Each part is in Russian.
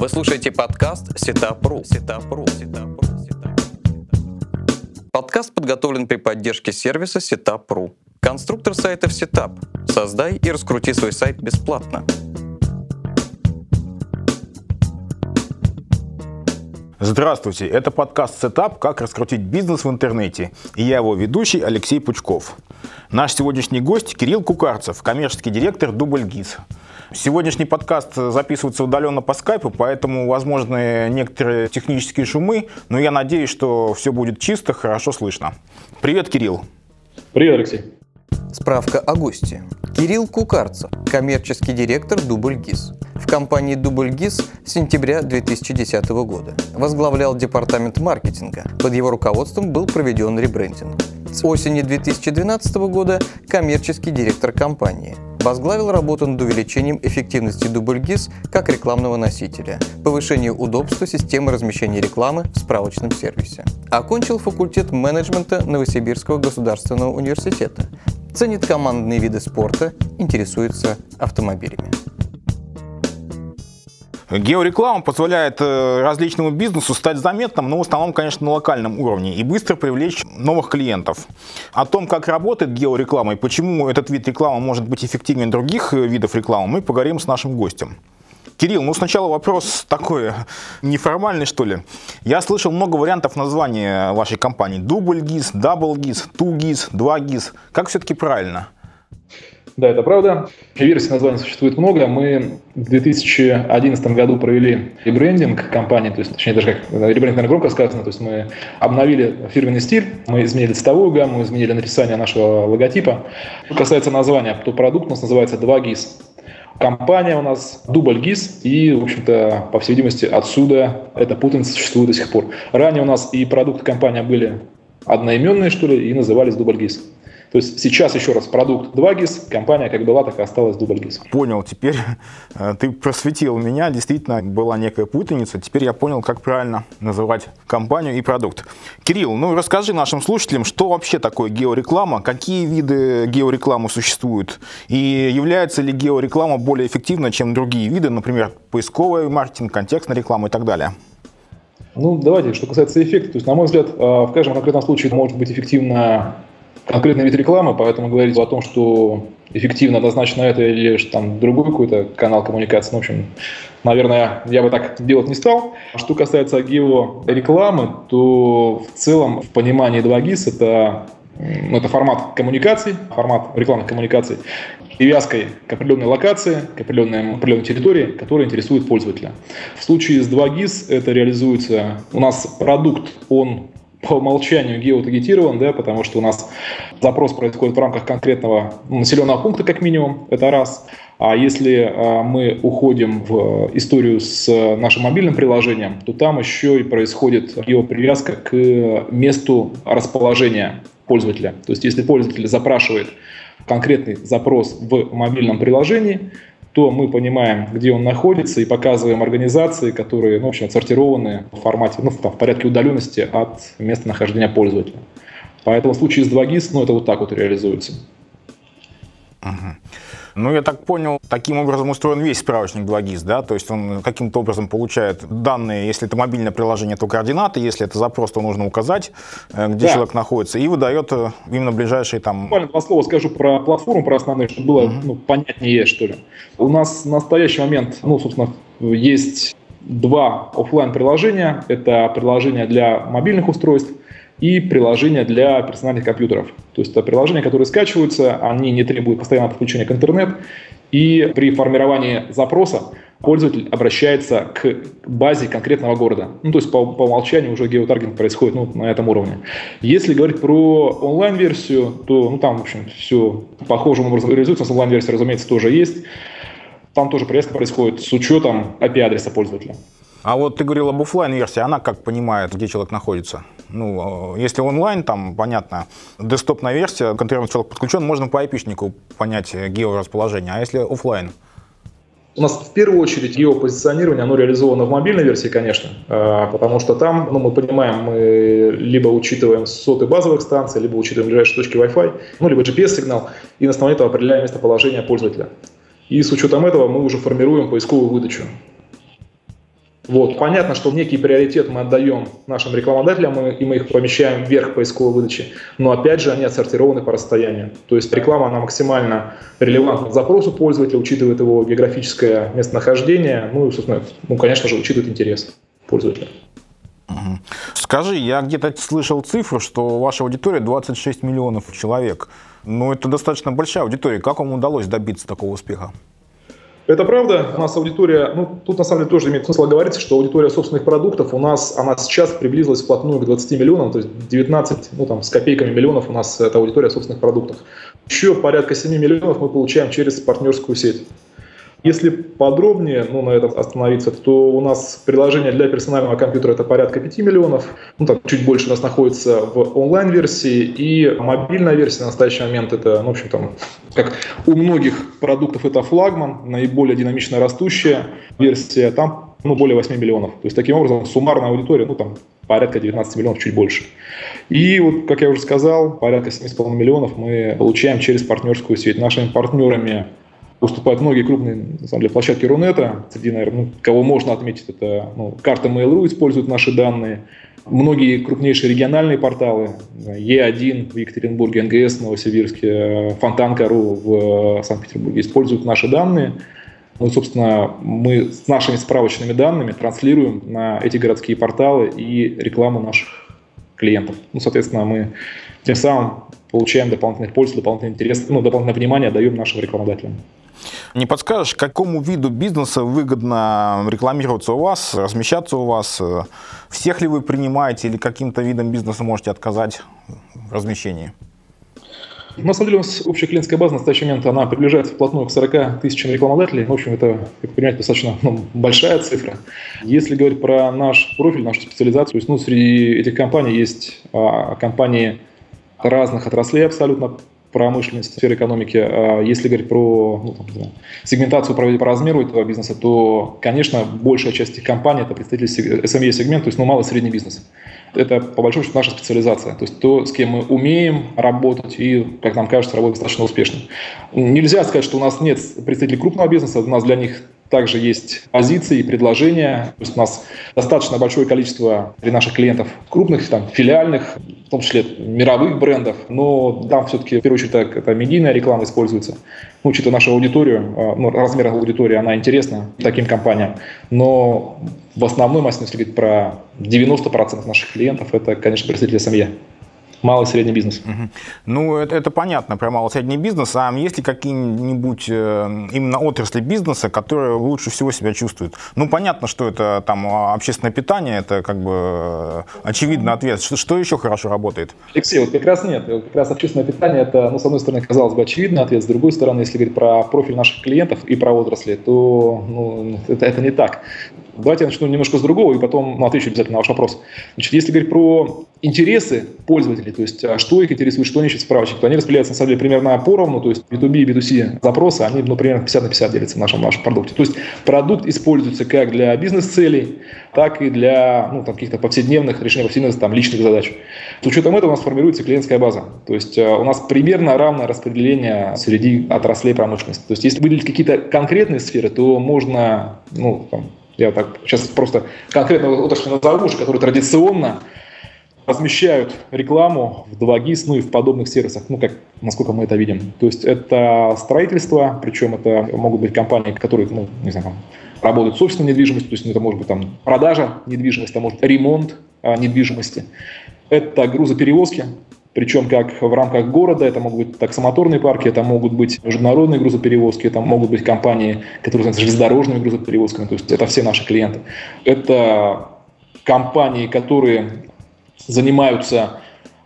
Вы слушаете подкаст Сетапру. Сетапру. Сетапру. Подкаст подготовлен при поддержке сервиса Setup.ru. Конструктор сайтов Setup. Создай и раскрути свой сайт бесплатно. Здравствуйте, это подкаст Setup «Как раскрутить бизнес в интернете» и я его ведущий Алексей Пучков. Наш сегодняшний гость Кирилл Кукарцев, коммерческий директор Дубль ГИС. Сегодняшний подкаст записывается удаленно по скайпу, поэтому возможны некоторые технические шумы, но я надеюсь, что все будет чисто, хорошо слышно. Привет, Кирилл. Привет, Алексей. Справка о госте. Кирилл Кукарцев, коммерческий директор Дубль ГИС. В компании Дубль ГИС с сентября 2010 года. Возглавлял департамент маркетинга. Под его руководством был проведен ребрендинг. С осени 2012 года коммерческий директор компании – возглавил работу над увеличением эффективности Дубльгиз как рекламного носителя, повышение удобства системы размещения рекламы в справочном сервисе. Окончил факультет менеджмента Новосибирского государственного университета. Ценит командные виды спорта, интересуется автомобилями. Геореклама позволяет э, различному бизнесу стать заметным, но в основном, конечно, на локальном уровне и быстро привлечь новых клиентов. О том, как работает геореклама и почему этот вид рекламы может быть эффективнее других э, видов рекламы, мы поговорим с нашим гостем. Кирилл, ну сначала вопрос такой неформальный, что ли. Я слышал много вариантов названия вашей компании. Дубль ГИС, Дабл ГИС, Ту ГИС, Два ГИС. Как все-таки правильно? Да, это правда. Версий названия существует много. Мы в 2011 году провели ребрендинг компании, то есть, точнее, даже как ребрендинг, наверное, громко сказано, то есть мы обновили фирменный стиль, мы изменили цветовую гамму, изменили написание нашего логотипа. Что касается названия, то продукт у нас называется 2GIS. Компания у нас дубль ГИС, и, в общем-то, по всей видимости, отсюда эта путаница существует до сих пор. Ранее у нас и продукты компания были одноименные, что ли, и назывались дубль ГИС. То есть сейчас еще раз продукт 2GIS, компания как была, так и осталась DoubleGIS. Понял, теперь э, ты просветил меня, действительно была некая путаница, теперь я понял, как правильно называть компанию и продукт. Кирилл, ну расскажи нашим слушателям, что вообще такое геореклама, какие виды георекламы существуют, и является ли геореклама более эффективной, чем другие виды, например, поисковый маркетинг, контекстная реклама и так далее. Ну, давайте, что касается эффекта, то есть, на мой взгляд, э, в каждом конкретном случае может быть эффективно конкретный вид рекламы, поэтому говорить о том, что эффективно однозначно это или там другой какой-то канал коммуникации, ну, в общем, наверное, я бы так делать не стал. Что касается георекламы, то в целом в понимании 2GIS это, ну, это формат коммуникаций, формат рекламных коммуникаций, привязкой к определенной локации, к определенной, определенной территории, которая интересует пользователя. В случае с 2GIS это реализуется, у нас продукт, он по умолчанию геотагитирован, да, потому что у нас запрос происходит в рамках конкретного населенного пункта, как минимум, это раз. А если а, мы уходим в историю с нашим мобильным приложением, то там еще и происходит геопривязка к месту расположения пользователя. То есть если пользователь запрашивает конкретный запрос в мобильном приложении, то мы понимаем, где он находится, и показываем организации, которые, ну, в общем, отсортированы в формате, ну, в, в порядке удаленности от места нахождения пользователя. Поэтому в случае с 2GIS, ну, это вот так вот реализуется. Угу. Ну, я так понял, таким образом устроен весь справочник 2GIS, да? То есть он каким-то образом получает данные, если это мобильное приложение, то координаты, если это запрос, то нужно указать, э, где да. человек находится, и выдает э, именно ближайшие там... Буквально два слова скажу про платформу, про основные, чтобы было угу. ну, понятнее, что ли. У нас в настоящий момент, ну, собственно, есть два офлайн приложения. Это приложение для мобильных устройств и приложения для персональных компьютеров. То есть это приложения, которые скачиваются, они не требуют постоянного подключения к интернет, и при формировании запроса пользователь обращается к базе конкретного города. Ну, то есть по, по умолчанию уже геотаргетинг происходит ну, на этом уровне. Если говорить про онлайн-версию, то ну, там, в общем, все похожим образом реализуется. С онлайн-версией, разумеется, тоже есть. Там тоже привязка происходит с учетом API-адреса пользователя. А вот ты говорил об офлайн версии она как понимает, где человек находится? Ну, э, если онлайн, там, понятно, десктопная версия, к человек подключен, можно по IP-шнику понять георасположение, а если офлайн? У нас в первую очередь геопозиционирование, оно реализовано в мобильной версии, конечно, э, потому что там, ну, мы понимаем, мы либо учитываем соты базовых станций, либо учитываем ближайшие точки Wi-Fi, ну, либо GPS-сигнал, и на основании этого определяем местоположение пользователя. И с учетом этого мы уже формируем поисковую выдачу. Вот. Понятно, что некий приоритет мы отдаем нашим рекламодателям, и мы их помещаем вверх поисковой выдачи, но опять же они отсортированы по расстоянию. То есть реклама, она максимально релевантна к запросу пользователя, учитывает его географическое местонахождение, ну и, собственно, ну, конечно же, учитывает интерес пользователя. Скажи, я где-то слышал цифру, что ваша аудитория 26 миллионов человек. Ну, это достаточно большая аудитория. Как вам удалось добиться такого успеха? Это правда. У нас аудитория, ну, тут на самом деле тоже имеет смысл говорить, что аудитория собственных продуктов у нас, она сейчас приблизилась вплотную к 20 миллионам, то есть 19, ну, там, с копейками миллионов у нас это аудитория собственных продуктов. Еще порядка 7 миллионов мы получаем через партнерскую сеть. Если подробнее ну, на этом остановиться, то у нас приложение для персонального компьютера это порядка 5 миллионов, ну, там чуть больше у нас находится в онлайн-версии, и мобильная версия на настоящий момент это, ну, в общем, там, как у многих продуктов это флагман, наиболее динамично растущая версия, там ну, более 8 миллионов. То есть, таким образом, суммарная аудитория, ну, там, порядка 19 миллионов, чуть больше. И вот, как я уже сказал, порядка 7,5 миллионов мы получаем через партнерскую сеть. Нашими партнерами выступают многие крупные, на самом деле, площадки Рунета. Среди, наверное, ну, кого можно отметить, это ну, карта Mail.ru использует наши данные. Многие крупнейшие региональные порталы, Е1 в Екатеринбурге, НГС в Новосибирске, Фонтанка.ру в Санкт-Петербурге используют наши данные. Ну и, собственно, мы с нашими справочными данными транслируем на эти городские порталы и рекламу наших клиентов. Ну, соответственно, мы тем самым получаем дополнительных пользу, дополнительный интерес, ну, дополнительное внимание даем нашим рекламодателям. Не подскажешь, какому виду бизнеса выгодно рекламироваться у вас, размещаться у вас? Всех ли вы принимаете или каким-то видом бизнеса можете отказать в размещении? На самом деле у нас общая клиентская база на настоящий момент она приближается вплотную к 40 тысячам рекламодателей. В общем, это, как понимаете, достаточно ну, большая цифра. Если говорить про наш профиль, нашу специализацию, то есть, ну, среди этих компаний есть а, компании разных отраслей абсолютно, промышленности, сферы экономики. А если говорить про ну, там, знаю, сегментацию по, размеру этого бизнеса, то, конечно, большая часть этих компаний – это представители SME-сегмента, то есть ну, малый и средний бизнес. Это, по большому счету, наша специализация. То есть то, с кем мы умеем работать и, как нам кажется, работать достаточно успешно. Нельзя сказать, что у нас нет представителей крупного бизнеса, у нас для них также есть позиции и предложения. То есть у нас достаточно большое количество для наших клиентов крупных, там, филиальных, в том числе мировых брендов, но там все-таки в первую очередь это, это медийная реклама используется. Ну, учитывая нашу аудиторию, а, ну, размер аудитории, она интересна таким компаниям, но в основной массе, если говорить про 90% наших клиентов, это, конечно, представители СМЕ малый и средний бизнес. Угу. Ну, это, это понятно про малый и средний бизнес. А есть ли какие-нибудь э, именно отрасли бизнеса, которые лучше всего себя чувствуют? Ну, понятно, что это там общественное питание, это как бы э, очевидный ответ. Что, что еще хорошо работает? Алексей, вот как раз нет. Как раз общественное питание, это, ну, с одной стороны, казалось бы, очевидный ответ. С другой стороны, если говорить про профиль наших клиентов и про отрасли, то ну, это, это не так. Давайте я начну немножко с другого, и потом ну, отвечу обязательно на ваш вопрос. Значит, если говорить про интересы пользователей, то есть а что их интересует, что они ищут справочник, то они распределяются на самом деле примерно поровну, то есть B2B и B2C запросы, они ну, примерно 50 на 50 делятся в нашем, нашем продукте. То есть продукт используется как для бизнес-целей, так и для ну, там, каких-то повседневных решений, повседневных там, личных задач. С учетом этого у нас формируется клиентская база. То есть а, у нас примерно равное распределение среди отраслей промышленности. То есть если выделить какие-то конкретные сферы, то можно ну, там, я так сейчас просто конкретно отрасль назову, которые традиционно размещают рекламу в 2GIS, ну и в подобных сервисах, ну как, насколько мы это видим. То есть это строительство, причем это могут быть компании, которые, ну, не знаю, там, работают с собственной недвижимостью, то есть ну, это может быть там продажа недвижимости, а может ремонт а, недвижимости. Это грузоперевозки, причем как в рамках города, это могут быть таксомоторные парки, это могут быть международные грузоперевозки, это могут быть компании, которые занимаются железнодорожными грузоперевозками, то есть это все наши клиенты. Это компании, которые занимаются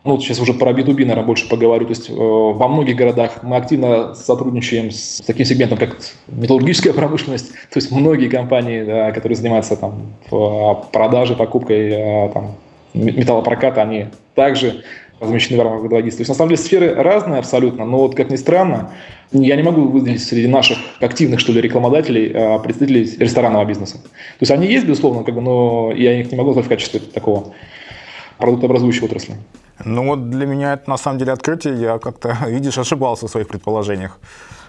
ну, сейчас уже про B2B, наверное, больше поговорю. То есть э, во многих городах мы активно сотрудничаем с таким сегментом, как металлургическая промышленность. То есть многие компании, да, которые занимаются там, продажей, покупкой э, там, металлопроката, они также размещены в рамках логистики. То есть, на самом деле, сферы разные абсолютно, но вот, как ни странно, я не могу выделить среди наших активных, что ли, рекламодателей а, представителей ресторанного бизнеса. То есть они есть, безусловно, как бы, но я их не могу назвать в качестве такого продуктообразующей отрасли. Ну вот для меня это на самом деле открытие. Я как-то, видишь, ошибался в своих предположениях.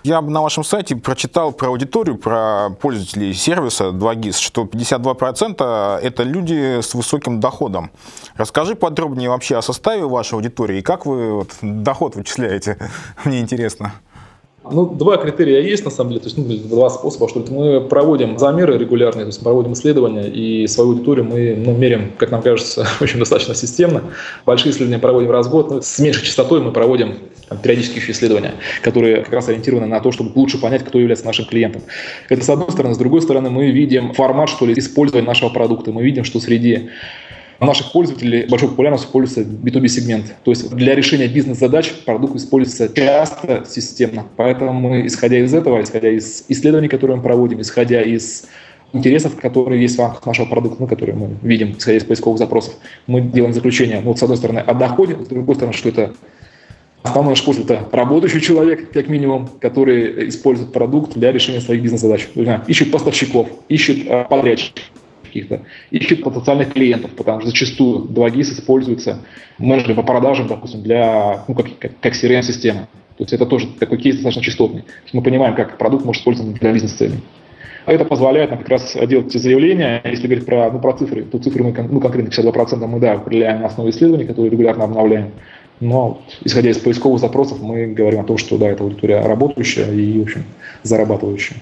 Я на вашем сайте прочитал про аудиторию, про пользователей сервиса 2GIS, что 52% это люди с высоким доходом. Расскажи подробнее вообще о составе вашей аудитории и как вы вот, доход вычисляете. Мне интересно. Ну, два критерия есть, на самом деле, то есть ну, два способа, что. Мы проводим замеры регулярные, то есть проводим исследования, и свою аудиторию мы ну, меряем, как нам кажется, очень достаточно системно. Большие исследования проводим раз в год, ну, с меньшей частотой мы проводим там, периодические еще исследования, которые как раз ориентированы на то, чтобы лучше понять, кто является нашим клиентом. Это с одной стороны. С другой стороны, мы видим формат, что ли, использования нашего продукта. Мы видим, что среди наших пользователей большой популярностью пользуется B2B сегмент. То есть для решения бизнес-задач продукт используется часто, системно. Поэтому мы, исходя из этого, исходя из исследований, которые мы проводим, исходя из интересов, которые есть в рамках нашего продукта, ну, которые мы видим, исходя из поисковых запросов, мы делаем заключение, ну, вот, с одной стороны, о доходе, с другой стороны, что это основной пользователь – это работающий человек, как минимум, который использует продукт для решения своих бизнес-задач. Ищет поставщиков, ищет э, подрядчиков, каких-то, ищет потенциальных клиентов, потому что зачастую 2GIS используется менеджеры по продажам, допустим, для, ну, как, как, как CRM-система. То есть это тоже такой кейс достаточно частотный. мы понимаем, как продукт может использоваться для бизнес-целей. А это позволяет нам как раз делать эти заявления. Если говорить про, ну, про цифры, то цифры мы ну, конкретно 52% мы да, определяем на основе исследований, которые регулярно обновляем. Но исходя из поисковых запросов, мы говорим о том, что да, это аудитория работающая и, в общем, зарабатывающая.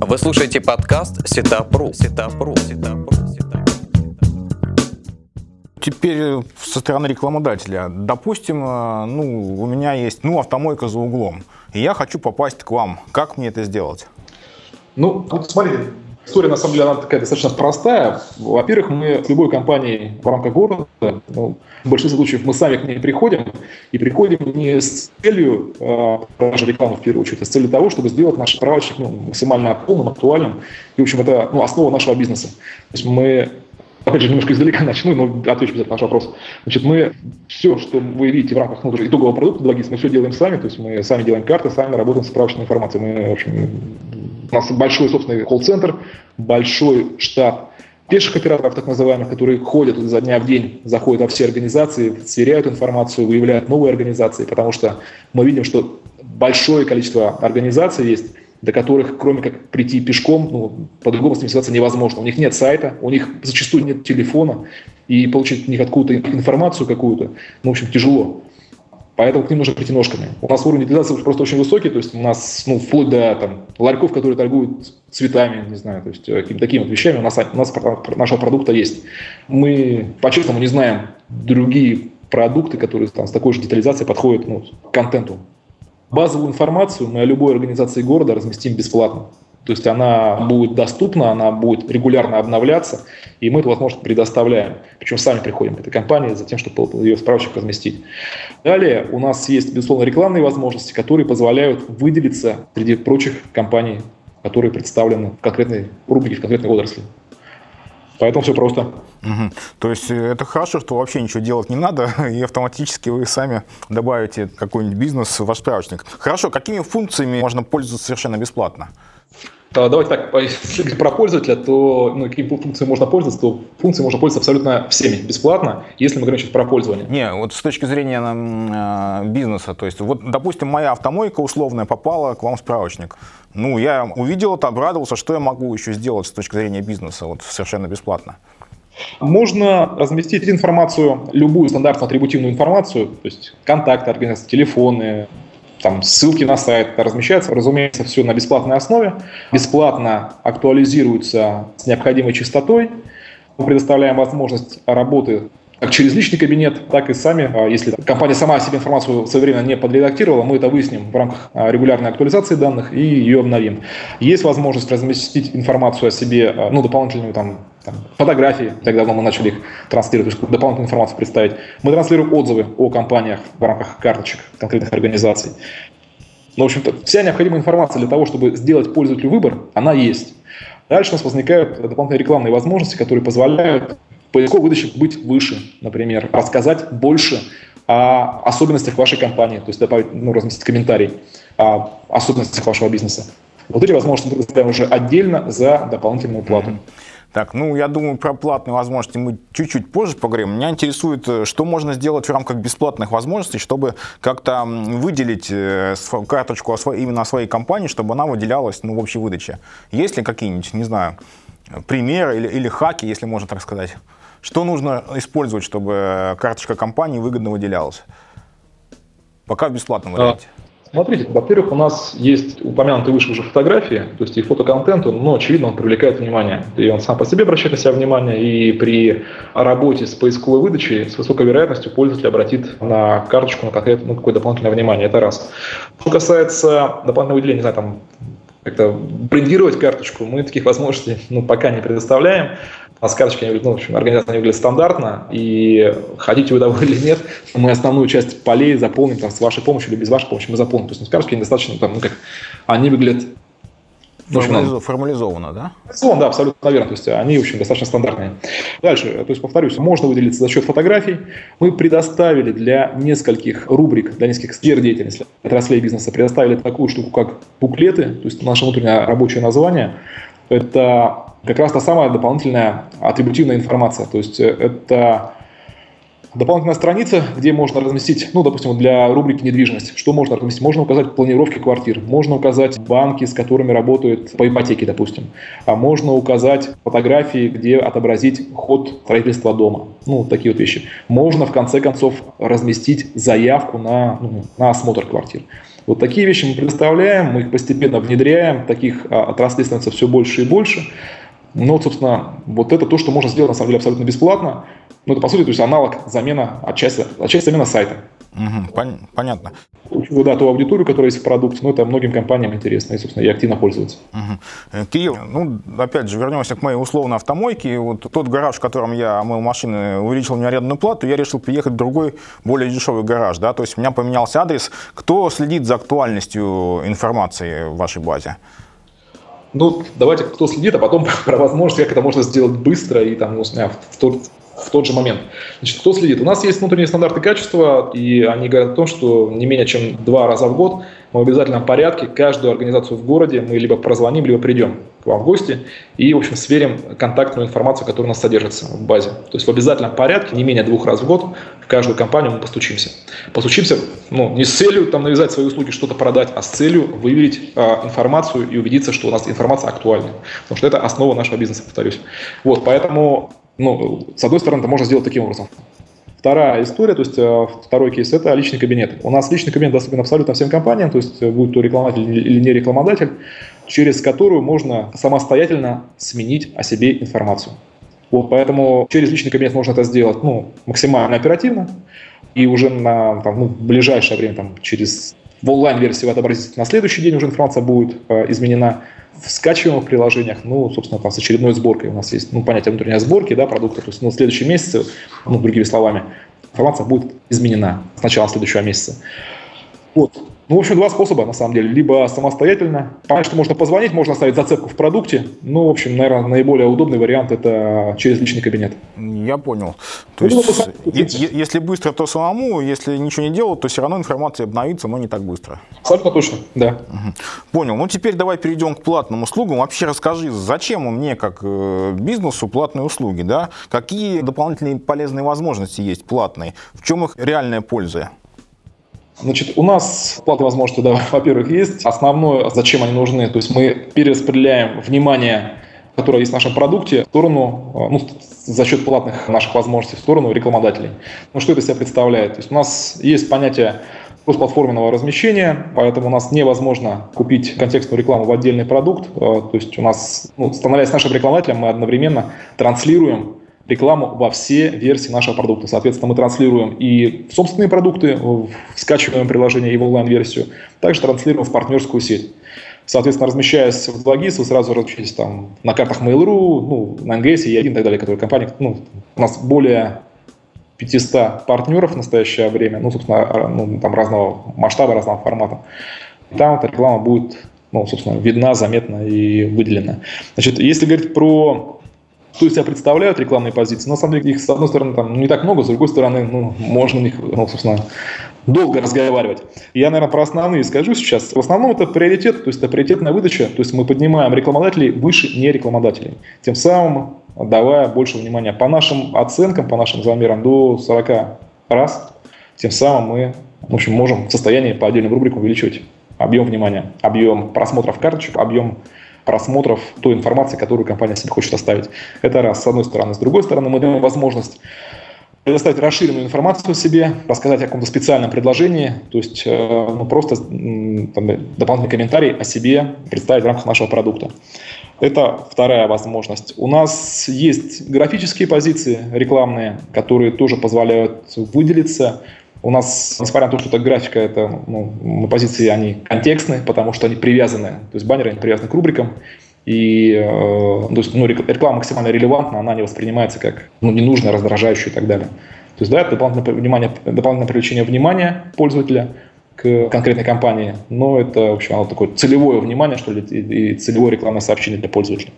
Вы слушаете подкаст Сетапру. Сетапру. Сетапру. Теперь со стороны рекламодателя. Допустим, э, ну, у меня есть ну, автомойка за углом, и я хочу попасть к вам. Как мне это сделать? Ну, вот смотрите, История, на самом деле, она такая достаточно простая. Во-первых, мы с любой компанией в рамках города, ну, в большинстве случаев мы сами к ней приходим, и приходим не с целью э, продажи рекламы, в первую очередь, а с целью того, чтобы сделать наш справочник ну, максимально полным, актуальным. И, в общем, это ну, основа нашего бизнеса. То есть мы опять же, немножко издалека начну, но отвечу на ваш вопрос. Значит, мы все, что вы видите в рамках ну, итогового продукта 2GIS, мы все делаем сами, то есть мы сами делаем карты, сами работаем с справочной информацией. Мы, в общем, у нас большой собственный колл-центр, большой штат пеших операторов, так называемых, которые ходят изо дня в день, заходят во все организации, сверяют информацию, выявляют новые организации, потому что мы видим, что большое количество организаций есть, до которых, кроме как прийти пешком, ну, по-другому с ними связаться невозможно. У них нет сайта, у них зачастую нет телефона, и получить от них откуда-то информацию какую-то, ну, в общем, тяжело. Поэтому к ним нужно прийти ножками. У нас уровень детализации просто очень высокий, то есть у нас ну, вплоть до там, ларьков, которые торгуют цветами, не знаю, то есть э, какими-то такими вот вещами у нас, у нас нашего продукта есть. Мы по-честному не знаем другие продукты, которые там, с такой же детализацией подходят ну, к контенту. Базовую информацию мы о любой организации города разместим бесплатно. То есть она будет доступна, она будет регулярно обновляться, и мы эту возможность предоставляем. Причем сами приходим к этой компании за тем, чтобы ее справочник разместить. Далее у нас есть, безусловно, рекламные возможности, которые позволяют выделиться среди прочих компаний, которые представлены в конкретной рубрике, в конкретной отрасли. Поэтому все просто. Угу. То есть э, это хорошо, что вообще ничего делать не надо, и автоматически вы сами добавите какой-нибудь бизнес в ваш справочник. Хорошо, какими функциями можно пользоваться совершенно бесплатно? А, давайте так, если говорить про пользователя, то ну, какими функциями можно пользоваться, то функции можно пользоваться абсолютно всеми бесплатно, если мы говорим сейчас про пользование. Не, вот с точки зрения э, бизнеса, то есть вот, допустим, моя автомойка условная попала к вам в справочник. Ну, я увидел это, обрадовался, что я могу еще сделать с точки зрения бизнеса, вот совершенно бесплатно. Можно разместить информацию, любую стандартную атрибутивную информацию, то есть контакты организации, телефоны, там ссылки на сайт размещаются, разумеется, все на бесплатной основе. Бесплатно актуализируется с необходимой частотой. Мы предоставляем возможность работы как через личный кабинет, так и сами. А если компания сама себе информацию своевременно не подредактировала, мы это выясним в рамках а, регулярной актуализации данных и ее обновим. Есть возможность разместить информацию о себе, а, ну, дополнительную там, там, фотографии, так давно мы начали их транслировать, то есть дополнительную информацию представить. Мы транслируем отзывы о компаниях в рамках карточек конкретных организаций. Ну, в общем-то, вся необходимая информация для того, чтобы сделать пользователю выбор, она есть. Дальше у нас возникают дополнительные рекламные возможности, которые позволяют поисковой выдаче быть выше, например, рассказать больше о особенностях вашей компании, то есть добавить, ну, разместить комментарий о особенностях вашего бизнеса. Вот эти возможности мы предоставляем уже отдельно за дополнительную плату. Так, ну, я думаю, про платные возможности мы чуть-чуть позже поговорим. Меня интересует, э, что можно сделать в рамках бесплатных возможностей, чтобы как-то выделить э, карточку именно о своей компании, чтобы она выделялась ну, в общей выдаче. Есть ли какие-нибудь, не знаю, примеры или, или хаки, если можно так сказать? Что нужно использовать, чтобы карточка компании выгодно выделялась? Пока в бесплатном варианте. А, Смотрите, во-первых, у нас есть упомянутые выше уже фотографии, то есть и фотоконтент, но ну, очевидно, он привлекает внимание. И он сам по себе обращает на себя внимание, и при работе с поисковой выдачей с высокой вероятностью пользователь обратит на карточку на какое-то ну, какое дополнительное внимание. Это раз. Что касается дополнительного выделения, не знаю, там как-то брендировать карточку, мы таких возможностей ну, пока не предоставляем. У нас карточки, ну, в общем, организация выглядит стандартно, и хотите вы того или нет, мы основную часть полей заполним там, с вашей помощью или без вашей помощи мы заполним. То есть карточки недостаточно, там, ну, как, они выглядят Формализо, формализовано, да? Формализовано, да, абсолютно верно. То есть они, в общем, достаточно стандартные. Дальше, то есть, повторюсь, можно выделиться за счет фотографий. Мы предоставили для нескольких рубрик, для нескольких сфер деятельности, отраслей бизнеса, предоставили такую штуку, как буклеты, то есть наше внутреннее рабочее название. Это как раз та самая дополнительная атрибутивная информация. То есть э, это дополнительная страница, где можно разместить, ну, допустим, для рубрики «Недвижимость». Что можно разместить? Можно указать планировки квартир, можно указать банки, с которыми работают по ипотеке, допустим. А можно указать фотографии, где отобразить ход строительства дома. Ну, такие вот вещи. Можно, в конце концов, разместить заявку на, ну, на осмотр квартир. Вот такие вещи мы предоставляем, мы их постепенно внедряем, таких а, отраслей становится все больше и больше. Но, собственно, вот это то, что можно сделать, на самом деле, абсолютно бесплатно. Ну, это, по сути, то есть аналог замена, отчасти, отчасти замена сайта. Угу, пон- понятно. Да, ту аудиторию, которая есть в продукте, но это многим компаниям интересно, и, собственно, и активно пользуются. Угу. Кирилл, ну, опять же, вернемся к моей условной автомойке. Вот тот гараж, в котором я мыл машины, увеличил мне арендную плату, я решил приехать в другой, более дешевый гараж, да, то есть у меня поменялся адрес. Кто следит за актуальностью информации в вашей базе? Ну, давайте кто следит, а потом про возможность, как это можно сделать быстро и там, ну, в тот, в тот же момент. Значит, кто следит? У нас есть внутренние стандарты качества, и они говорят о том, что не менее чем два раза в год мы в обязательном порядке каждую организацию в городе мы либо прозвоним, либо придем к вам в гости и, в общем, сверим контактную информацию, которая у нас содержится в базе. То есть в обязательном порядке, не менее двух раз в год, в каждую компанию мы постучимся. Постучимся, ну, не с целью там навязать свои услуги, что-то продать, а с целью выверить а, информацию и убедиться, что у нас информация актуальна. Потому что это основа нашего бизнеса, повторюсь. Вот, поэтому ну, с одной стороны, это можно сделать таким образом. Вторая история, то есть э, второй кейс, это личный кабинет. У нас личный кабинет доступен абсолютно всем компаниям, то есть э, будь то рекламодатель или не рекламодатель, через которую можно самостоятельно сменить о себе информацию. Вот, поэтому через личный кабинет можно это сделать ну, максимально оперативно, и уже на там, ну, ближайшее время, там, через в онлайн-версии вы отобразите на следующий день уже информация будет э, изменена в скачиваемых приложениях, ну, собственно, там с очередной сборкой. У нас есть ну, понятие внутренней сборки да, продукта. То есть ну, в следующем месяце, ну, другими словами, информация будет изменена с начала следующего месяца. Вот. Ну, в общем, два способа, на самом деле. Либо самостоятельно. Понятно, что можно позвонить, можно оставить зацепку в продукте. Ну, в общем, наверное, наиболее удобный вариант – это через личный кабинет. Я понял. То ну, есть, ну, если быстро, то самому, если ничего не делать, то все равно информация обновится, но не так быстро. Абсолютно точно, да. Угу. Понял. Ну, теперь давай перейдем к платным услугам. Вообще расскажи, зачем мне, как э, бизнесу, платные услуги, да? Какие дополнительные полезные возможности есть платные? В чем их реальная польза? Значит, у нас платы возможности, да, во-первых, есть. Основное, зачем они нужны, то есть мы перераспределяем внимание которое есть в нашем продукте, в сторону, э, ну, за счет платных наших возможностей, в сторону рекламодателей. Ну, что это себя представляет? То есть у нас есть понятие кросс-платформенного размещения, поэтому у нас невозможно купить контекстную рекламу в отдельный продукт. Э, то есть у нас, ну, становясь нашим рекламодателем, мы одновременно транслируем рекламу во все версии нашего продукта. Соответственно, мы транслируем и собственные продукты, в скачиваем приложение и в онлайн-версию, также транслируем в партнерскую сеть. Соответственно, размещаясь в 2GIS, вы сразу размещаетесь там на картах Mail.ru, ну, на NGS, E1 и так далее, которые компании, ну, у нас более 500 партнеров в настоящее время, ну, собственно, ну, там разного масштаба, разного формата. И там эта реклама будет, ну, собственно, видна, заметна и выделена. Значит, если говорить про что из себя представляют рекламные позиции. На самом деле их, с одной стороны, там не так много, с другой стороны, ну, можно них, ну, собственно, долго разговаривать. Я, наверное, про основные скажу сейчас. В основном это приоритет, то есть это приоритетная выдача, то есть мы поднимаем рекламодателей выше нерекламодателей. Тем самым давая больше внимания по нашим оценкам, по нашим замерам до 40 раз. Тем самым мы в общем, можем в состоянии по отдельным рубрикам увеличивать объем внимания, объем просмотров карточек, объем просмотров той информации, которую компания себе хочет оставить. Это раз, с одной стороны. С другой стороны, мы даем возможность предоставить расширенную информацию себе, рассказать о каком-то специальном предложении, то есть э, ну, просто там, дополнительный комментарий о себе представить в рамках нашего продукта. Это вторая возможность. У нас есть графические позиции рекламные, которые тоже позволяют выделиться. У нас, несмотря на то, что эта графика, это ну, позиции, они контекстные, потому что они привязаны, то есть баннеры они привязаны к рубрикам, и э, то есть, ну, реклама максимально релевантна, она не воспринимается как ну, ненужная, раздражающая и так далее. То есть, да, это дополнительное, внимание, дополнительное привлечение внимания пользователя к конкретной компании, но это, в общем, оно такое целевое внимание, что ли, и, целевое рекламное сообщение для пользователя.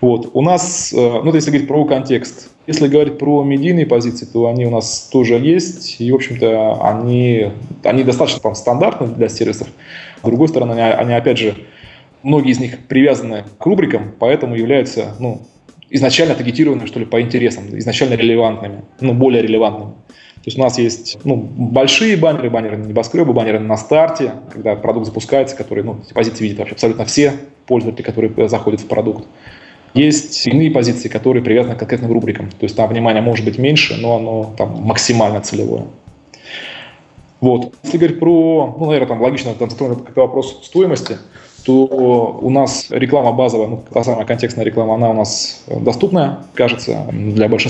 Вот. У нас, э, ну, это если говорить про контекст, если говорить про медийные позиции, то они у нас тоже есть, и, в общем-то, они, они достаточно там, стандартны для сервисов. С другой стороны, они, они, опять же, многие из них привязаны к рубрикам, поэтому являются, ну, изначально таргетированными, что ли, по интересам, изначально релевантными, ну, более релевантными. То есть у нас есть ну, большие баннеры, баннеры на небоскребы, баннеры на старте, когда продукт запускается, который, ну, эти позиции видят вообще абсолютно все пользователи, которые заходят в продукт. Есть иные позиции, которые привязаны к конкретным рубрикам. То есть там внимание может быть меньше, но оно там максимально целевое. Вот. Если говорить про, ну, наверное, там логично там, как вопрос стоимости, то у нас реклама базовая, ну, та самая контекстная реклама, она у нас доступная, кажется, для большинства